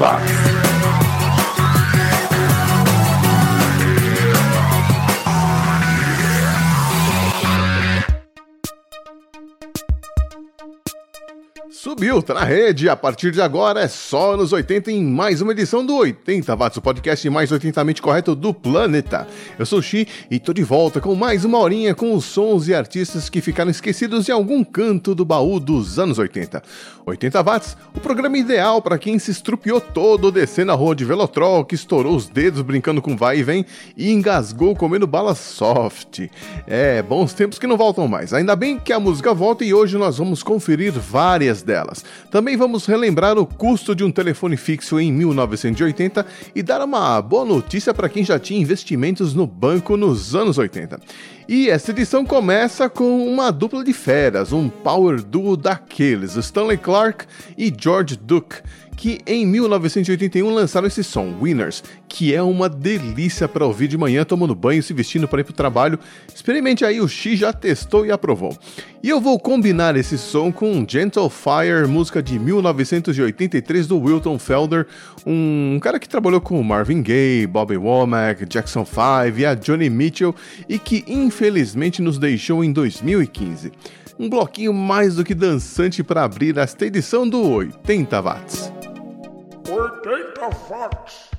watts. Na rede. A partir de agora é só nos 80 em mais uma edição do 80 Watts, o podcast mais 80mente correto do planeta. Eu sou o Xi e tô de volta com mais uma horinha com os sons e artistas que ficaram esquecidos em algum canto do baú dos anos 80. 80 Watts, o programa ideal para quem se estrupiou todo descendo a rua de Velotrol, que estourou os dedos brincando com vai e vem e engasgou comendo bala soft. É, bons tempos que não voltam mais. Ainda bem que a música volta e hoje nós vamos conferir várias delas. Também vamos relembrar o custo de um telefone fixo em 1980 e dar uma boa notícia para quem já tinha investimentos no banco nos anos 80. E essa edição começa com uma dupla de feras, um power duo daqueles, Stanley Clark e George Duke que em 1981 lançaram esse som, Winners, que é uma delícia para ouvir de manhã tomando banho, se vestindo para ir para o trabalho. Experimente aí, o X já testou e aprovou. E eu vou combinar esse som com Gentle Fire, música de 1983 do Wilton Felder, um cara que trabalhou com Marvin Gaye, Bobby Womack, Jackson 5 e a Johnny Mitchell e que infelizmente nos deixou em 2015 um bloquinho mais do que dançante para abrir esta edição do 80 Watts. 80 Watts.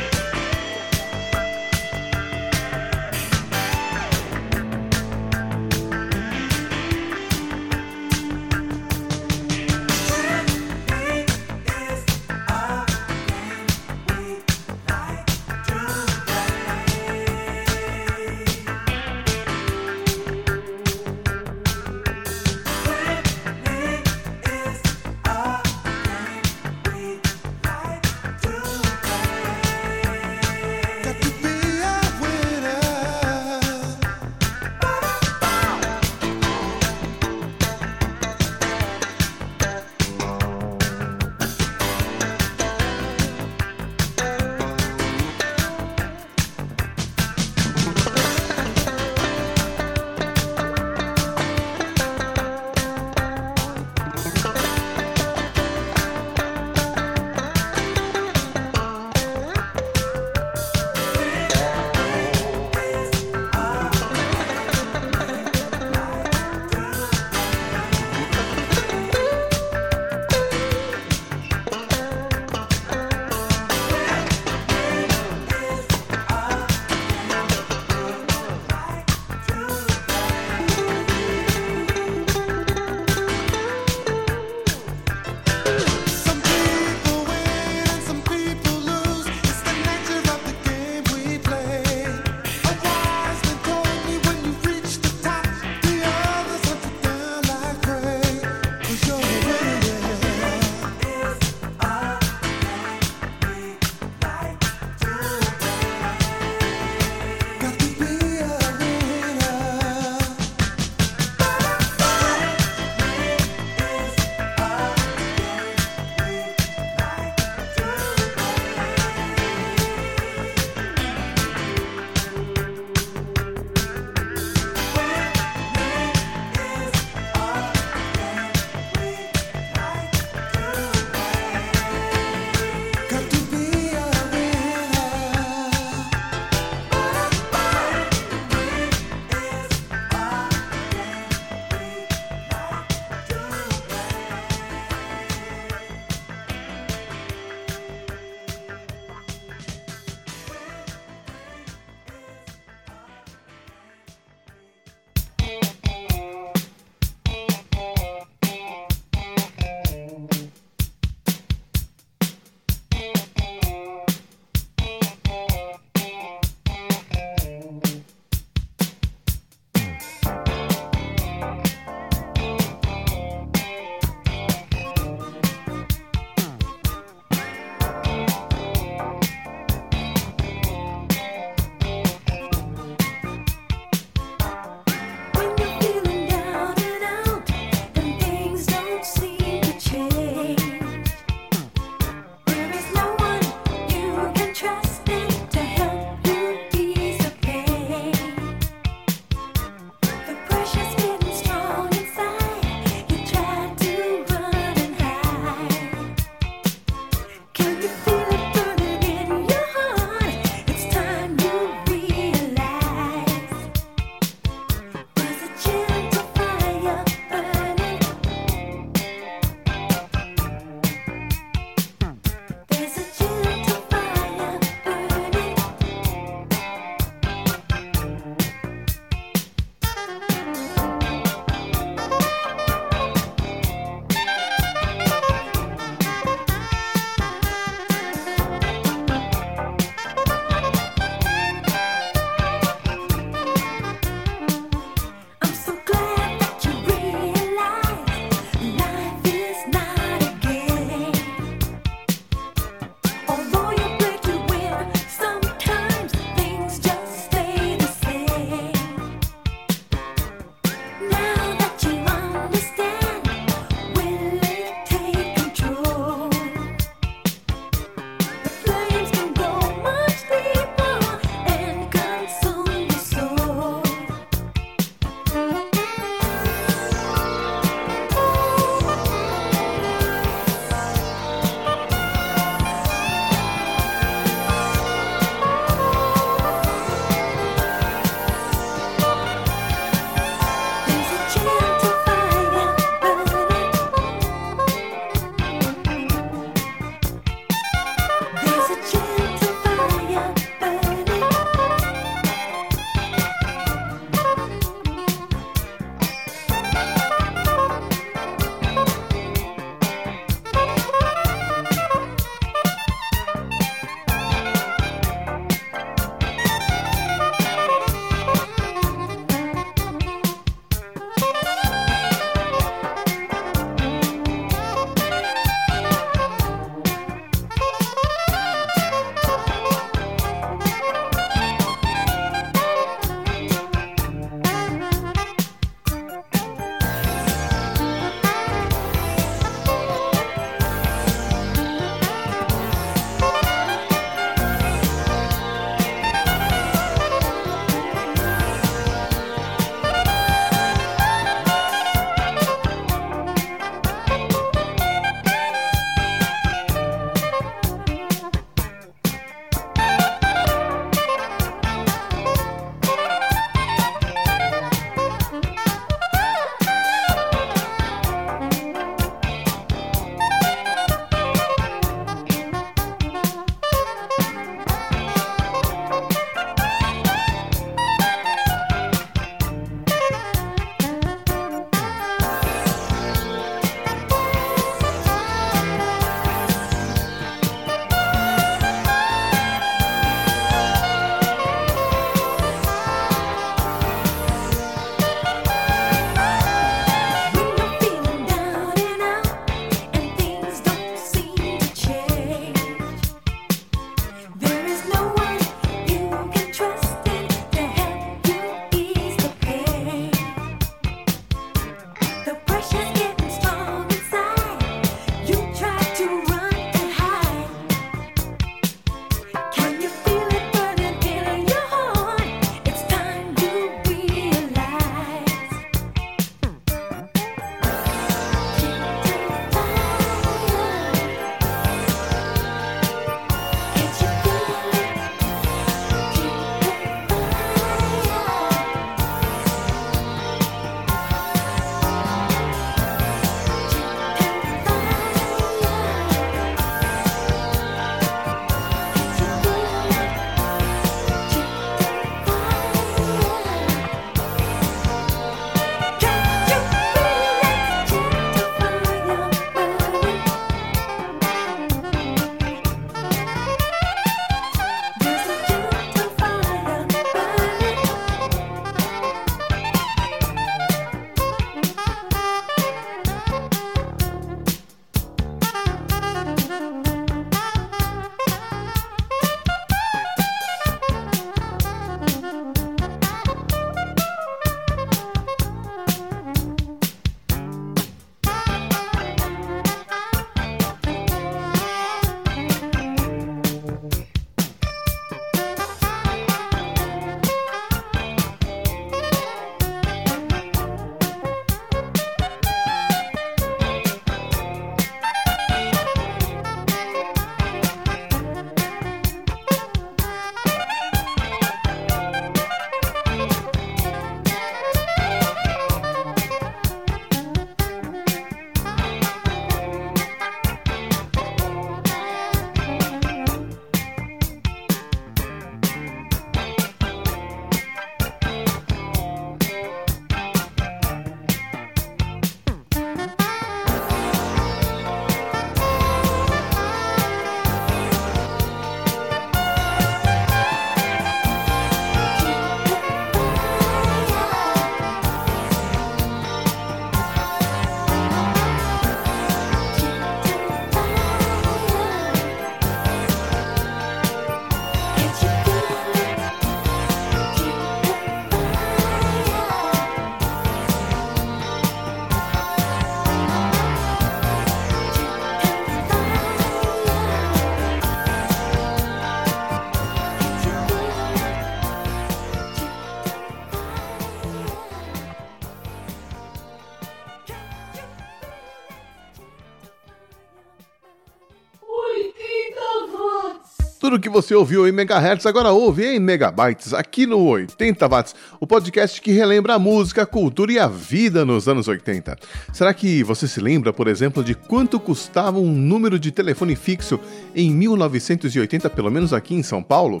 Tudo que você ouviu em megahertz agora ouve em megabytes aqui no 80 watts, o podcast que relembra a música, a cultura e a vida nos anos 80. Será que você se lembra, por exemplo, de quanto custava um número de telefone fixo em 1980, pelo menos aqui em São Paulo?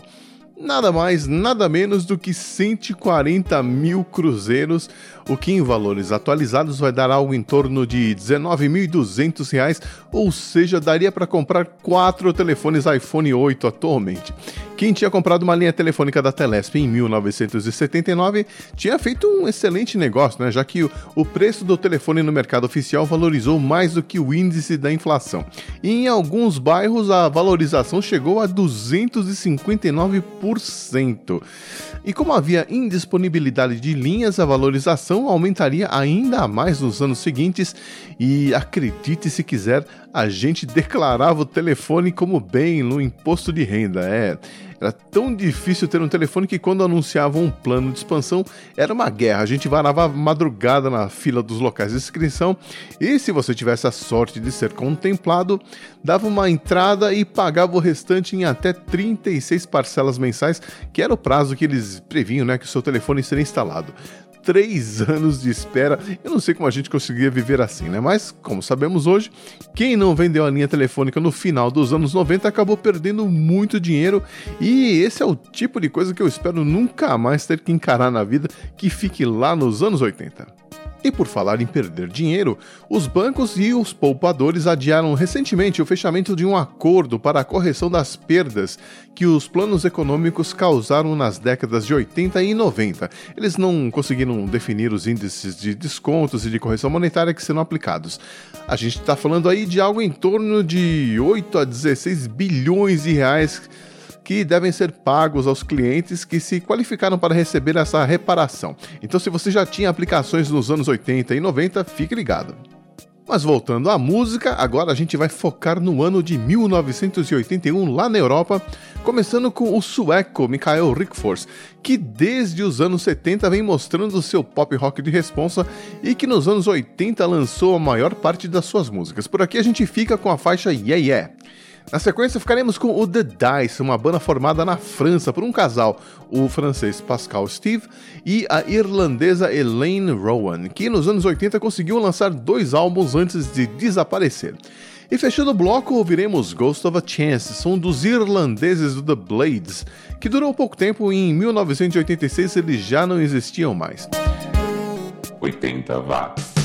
nada mais, nada menos do que 140 mil cruzeiros, o que em valores atualizados vai dar algo em torno de 19.200 reais, ou seja, daria para comprar quatro telefones iPhone 8 atualmente. Quem tinha comprado uma linha telefônica da Telesp em 1979 tinha feito um excelente negócio, né? já que o preço do telefone no mercado oficial valorizou mais do que o índice da inflação. E em alguns bairros a valorização chegou a 259%. E como havia indisponibilidade de linhas, a valorização aumentaria ainda mais nos anos seguintes. E acredite se quiser, a gente declarava o telefone como bem no imposto de renda. É, era tão difícil ter um telefone que quando anunciavam um plano de expansão era uma guerra. A gente varava madrugada na fila dos locais de inscrição e se você tivesse a sorte de ser contemplado, dava uma entrada e pagava o restante em até 36 parcelas mensais, que era o prazo que eles previam, né, que o seu telefone seria instalado três anos de espera. Eu não sei como a gente conseguia viver assim, né? Mas, como sabemos hoje, quem não vendeu a linha telefônica no final dos anos 90 acabou perdendo muito dinheiro e esse é o tipo de coisa que eu espero nunca mais ter que encarar na vida que fique lá nos anos 80. E por falar em perder dinheiro, os bancos e os poupadores adiaram recentemente o fechamento de um acordo para a correção das perdas que os planos econômicos causaram nas décadas de 80 e 90. Eles não conseguiram definir os índices de descontos e de correção monetária que serão aplicados. A gente está falando aí de algo em torno de 8 a 16 bilhões de reais que devem ser pagos aos clientes que se qualificaram para receber essa reparação. Então, se você já tinha aplicações nos anos 80 e 90, fique ligado. Mas voltando à música, agora a gente vai focar no ano de 1981 lá na Europa, começando com o sueco Mikael Rickfors, que desde os anos 70 vem mostrando seu pop rock de responsa e que nos anos 80 lançou a maior parte das suas músicas. Por aqui a gente fica com a faixa Yeah Yeah. Na sequência, ficaremos com o The Dice, uma banda formada na França por um casal, o francês Pascal Steve e a irlandesa Elaine Rowan, que nos anos 80 conseguiu lançar dois álbuns antes de desaparecer. E fechando o bloco, ouviremos Ghost of a Chance, som dos irlandeses do The Blades, que durou pouco tempo e em 1986 eles já não existiam mais. 80 watts.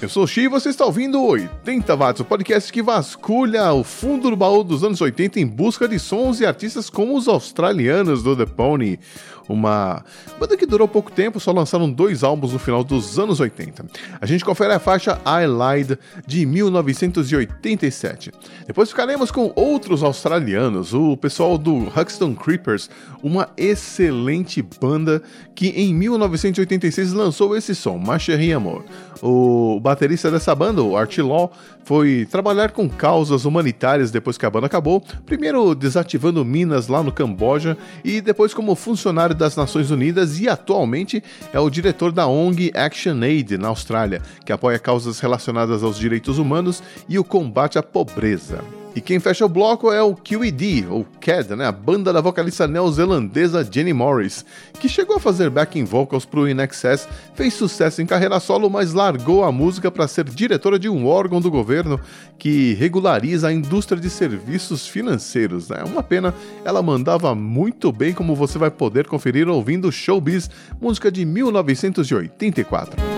Eu sou o Xi e você está ouvindo 80 Watts, o podcast que vasculha o fundo do baú dos anos 80 em busca de sons e artistas como os australianos do The Pony. Uma banda que durou pouco tempo, só lançaram dois álbuns no final dos anos 80. A gente confere a faixa I Lied de 1987. Depois ficaremos com outros australianos, o pessoal do Huxton Creepers, uma excelente banda que em 1986 lançou esse som, Ma Chérie Amor. O baterista dessa banda, o Art Law, foi trabalhar com causas humanitárias depois que a banda acabou, primeiro desativando minas lá no Camboja e depois como funcionário das Nações Unidas e atualmente é o diretor da ONG Action Aid na Austrália, que apoia causas relacionadas aos direitos humanos e o combate à pobreza. E quem fecha o bloco é o QED, ou CAD, né? a banda da vocalista neozelandesa Jenny Morris, que chegou a fazer backing vocals pro In Excess, fez sucesso em carreira solo, mas largou a música para ser diretora de um órgão do governo que regulariza a indústria de serviços financeiros. É uma pena, ela mandava muito bem, como você vai poder conferir ouvindo Showbiz, música de 1984.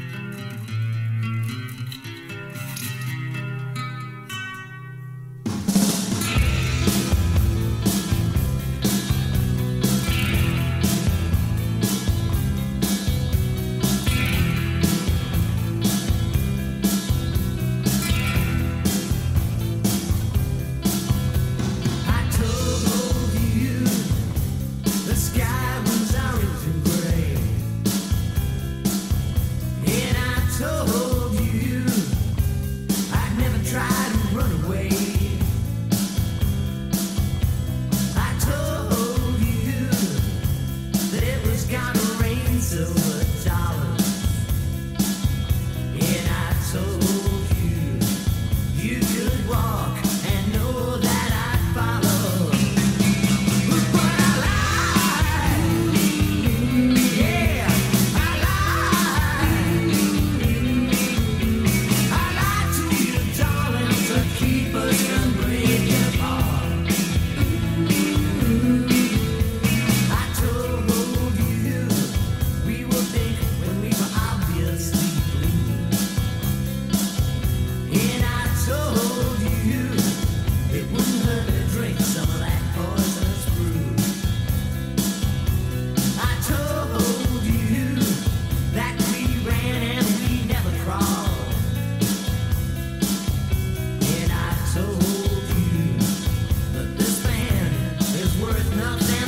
worth nothing.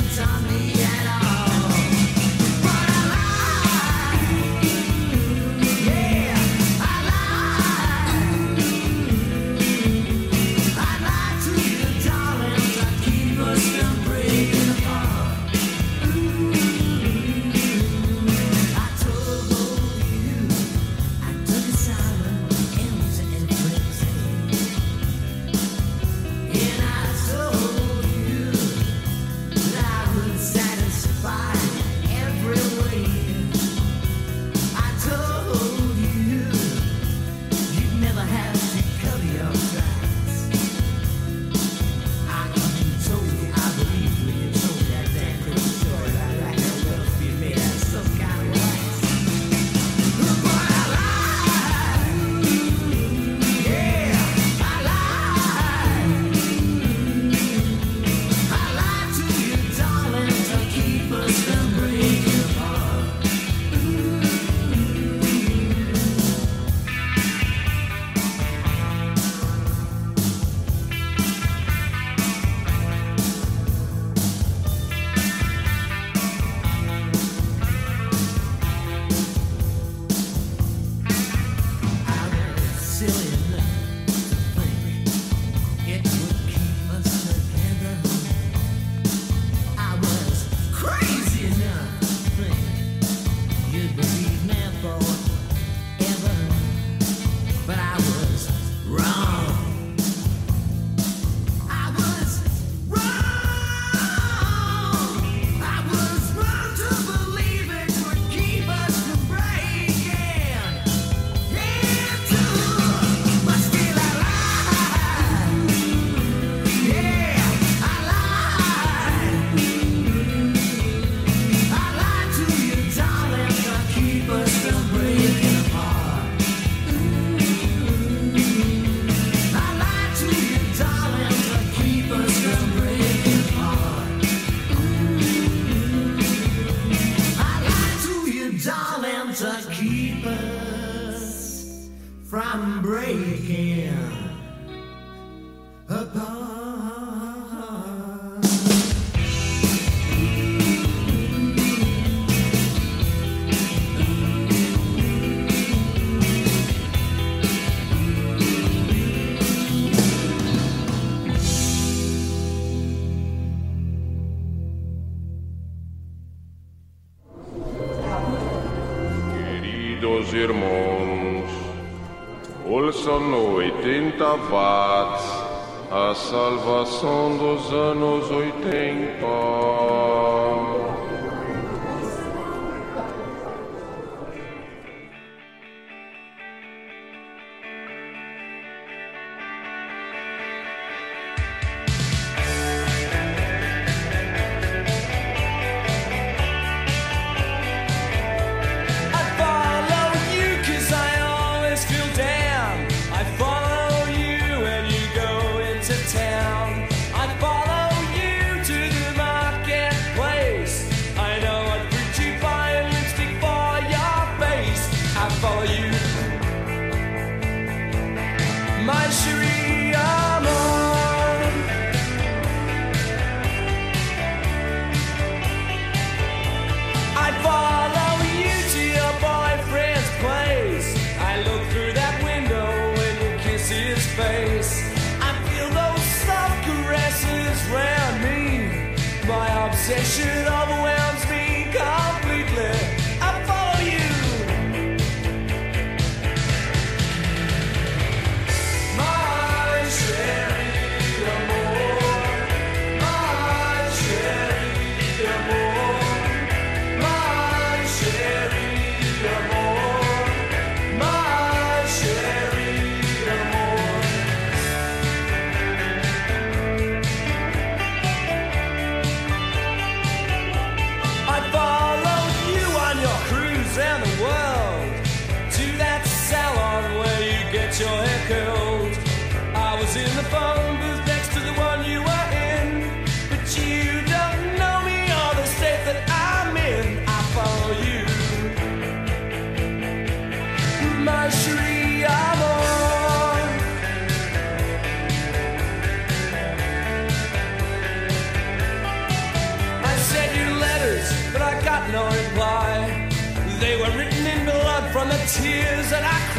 That I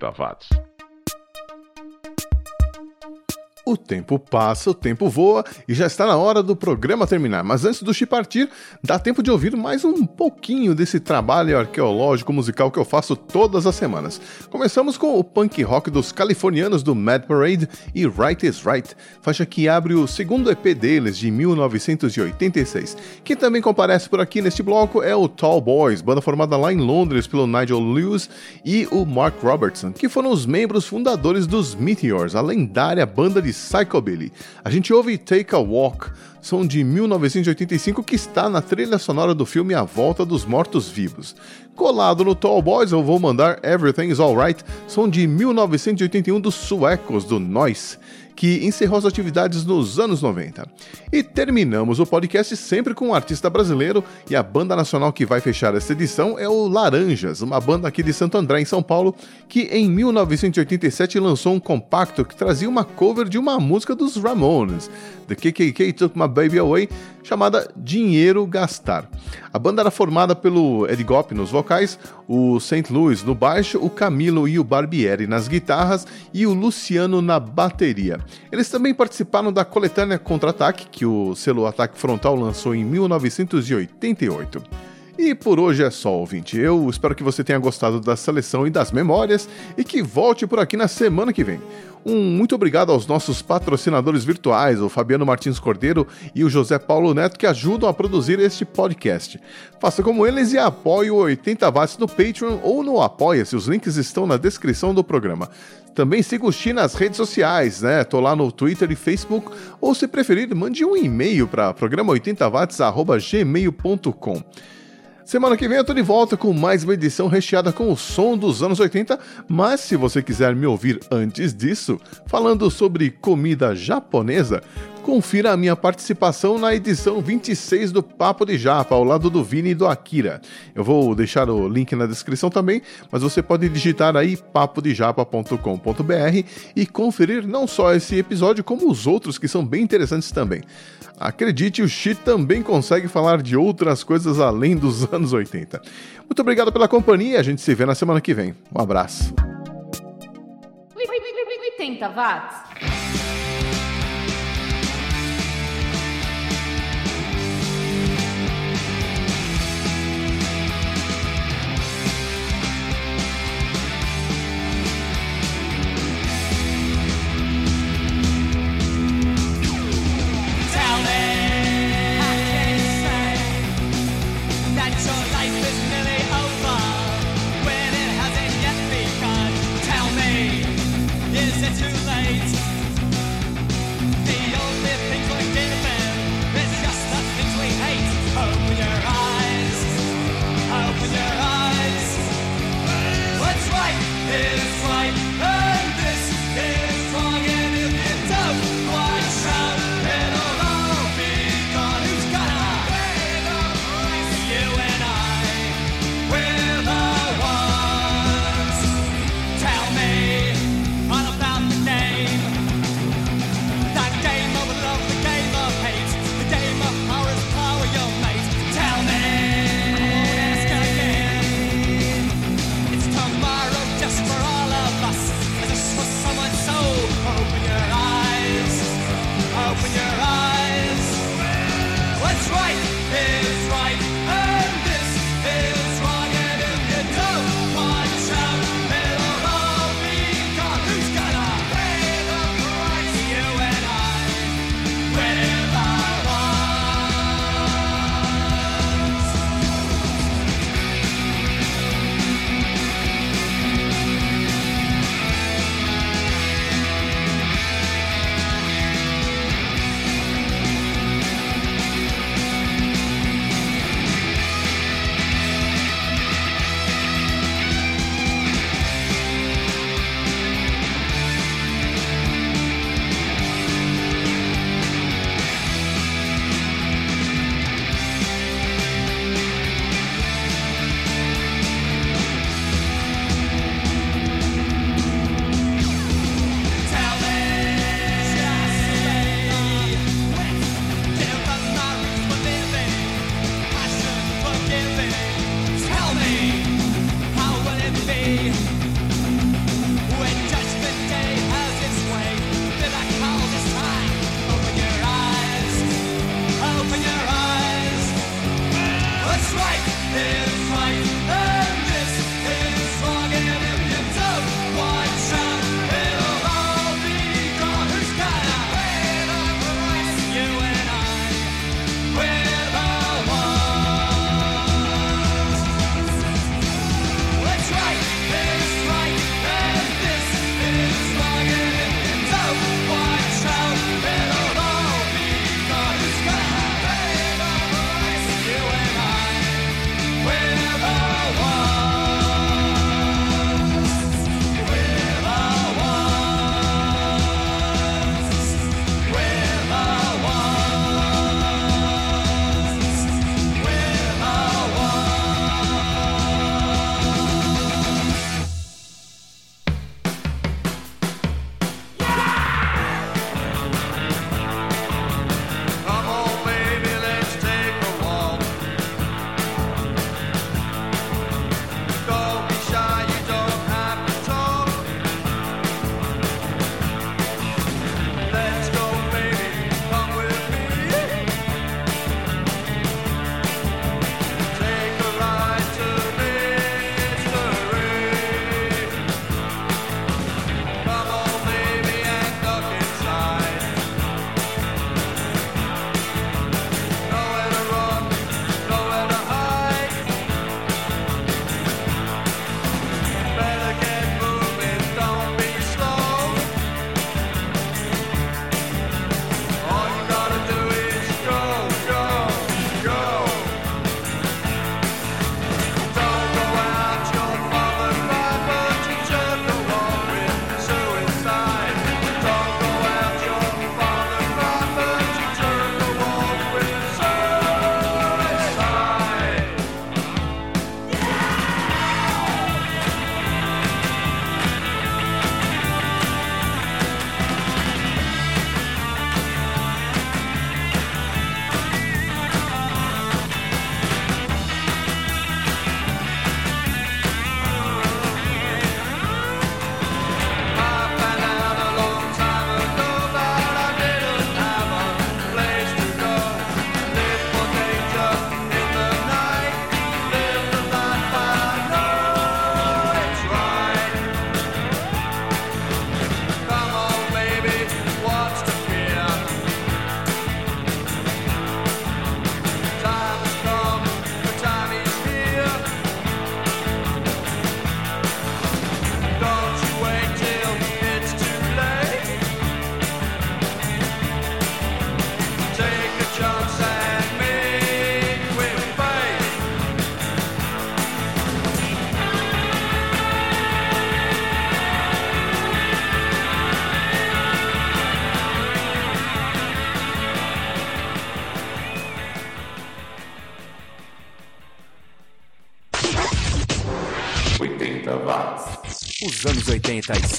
80 watts. O tempo passa, o tempo voa e já está na hora do programa terminar. Mas antes do Chi partir, dá tempo de ouvir mais um pouquinho desse trabalho arqueológico musical que eu faço todas as semanas. Começamos com o punk rock dos californianos do Mad Parade e Right is Right, faixa que abre o segundo EP deles de 1986. Quem também comparece por aqui neste bloco é o Tall Boys, banda formada lá em Londres pelo Nigel Lewis e o Mark Robertson, que foram os membros fundadores dos Meteors, a lendária banda de Psychobilly. A gente ouve Take a Walk, som de 1985 que está na trilha sonora do filme A Volta dos Mortos-Vivos. Colado no Tall Boys, eu vou mandar Everything's Alright, som de 1981 dos suecos do Noise que encerrou as atividades nos anos 90. E terminamos o podcast sempre com um artista brasileiro e a banda nacional que vai fechar esta edição é o Laranjas, uma banda aqui de Santo André, em São Paulo, que em 1987 lançou um compacto que trazia uma cover de uma música dos Ramones, The KKK Took My Baby Away, chamada Dinheiro Gastar. A banda era formada pelo Ed Gopp nos vocais, o St. Louis no baixo, o Camilo e o Barbieri nas guitarras e o Luciano na bateria. Eles também participaram da coletânea Contra-Ataque, que o selo Ataque Frontal lançou em 1988. E por hoje é só, ouvinte. Eu espero que você tenha gostado da seleção e das memórias e que volte por aqui na semana que vem. Um muito obrigado aos nossos patrocinadores virtuais, o Fabiano Martins Cordeiro e o José Paulo Neto, que ajudam a produzir este podcast. Faça como eles e apoie o 80 Watts no Patreon ou no Apoia-se, os links estão na descrição do programa. Também siga o Xi nas redes sociais, né? Tô lá no Twitter e Facebook, ou se preferir, mande um e-mail para programa80watts.gmail.com. Semana que vem eu tô de volta com mais uma edição recheada com o som dos anos 80, mas se você quiser me ouvir antes disso, falando sobre comida japonesa, confira a minha participação na edição 26 do Papo de Japa, ao lado do Vini e do Akira. Eu vou deixar o link na descrição também, mas você pode digitar aí papodejapa.com.br e conferir não só esse episódio, como os outros que são bem interessantes também. Acredite, o Xi também consegue falar de outras coisas além dos anos 80. Muito obrigado pela companhia, a gente se vê na semana que vem. Um abraço. 80 watts.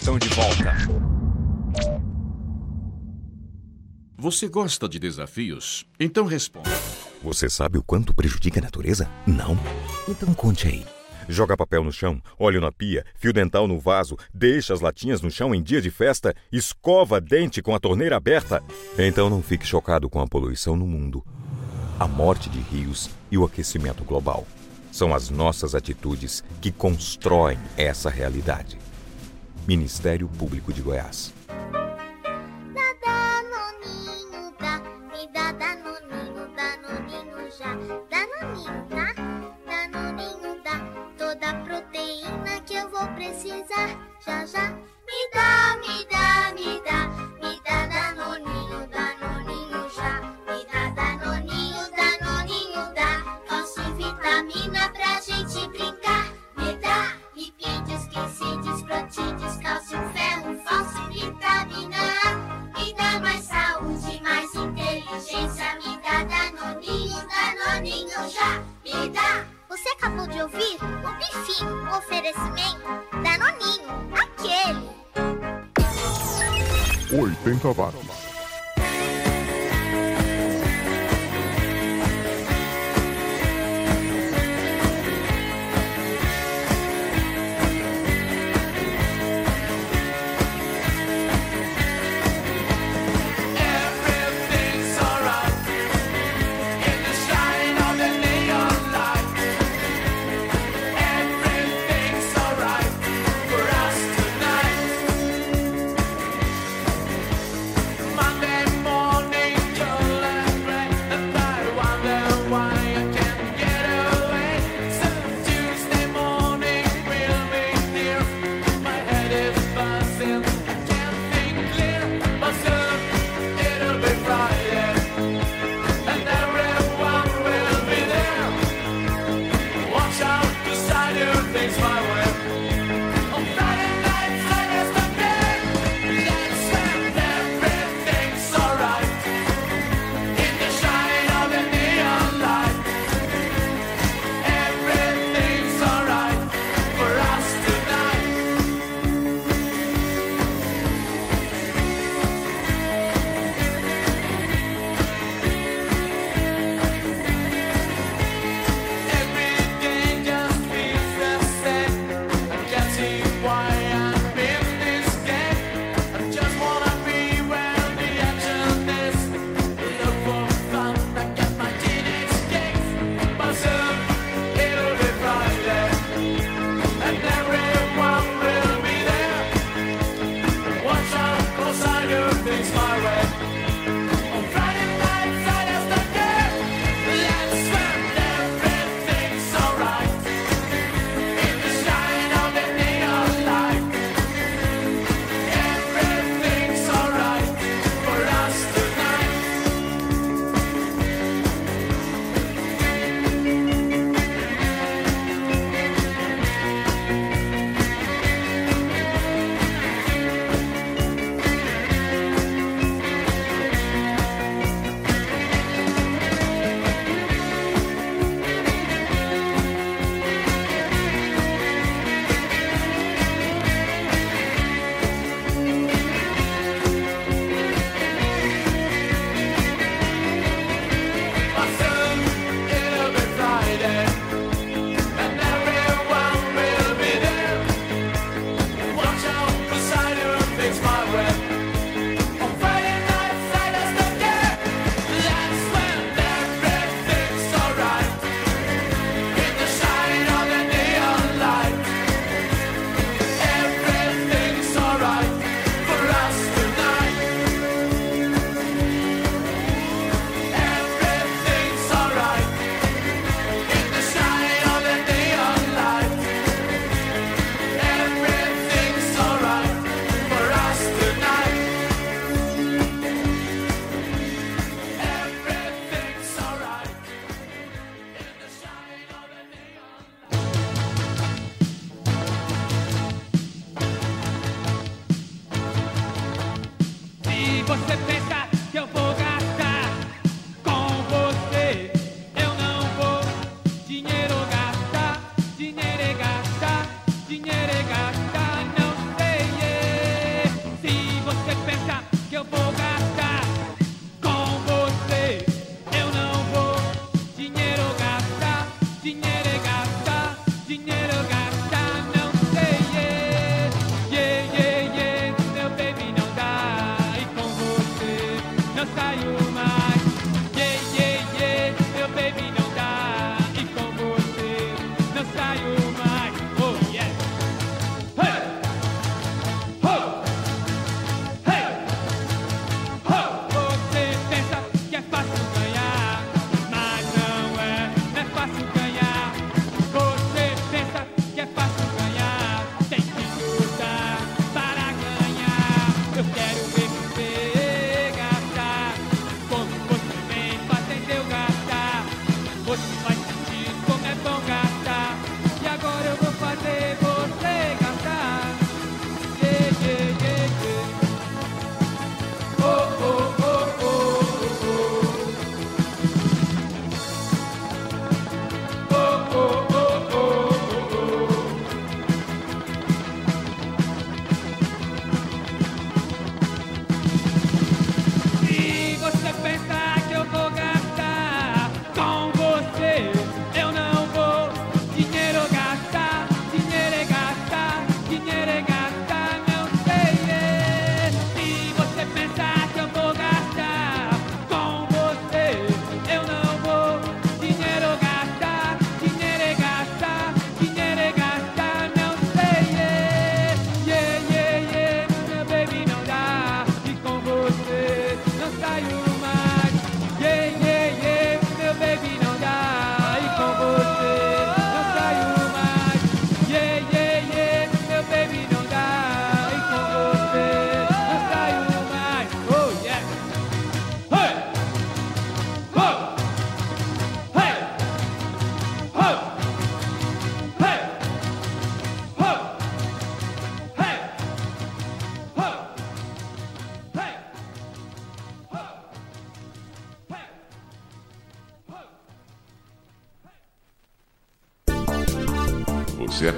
Estão de volta. Você gosta de desafios? Então responda. Você sabe o quanto prejudica a natureza? Não? Então conte aí. Joga papel no chão, óleo na pia, fio dental no vaso, deixa as latinhas no chão em dia de festa, escova dente com a torneira aberta. Então não fique chocado com a poluição no mundo. A morte de rios e o aquecimento global. São as nossas atitudes que constroem essa realidade. Ministério Público de Goiás. Danoninho dá, me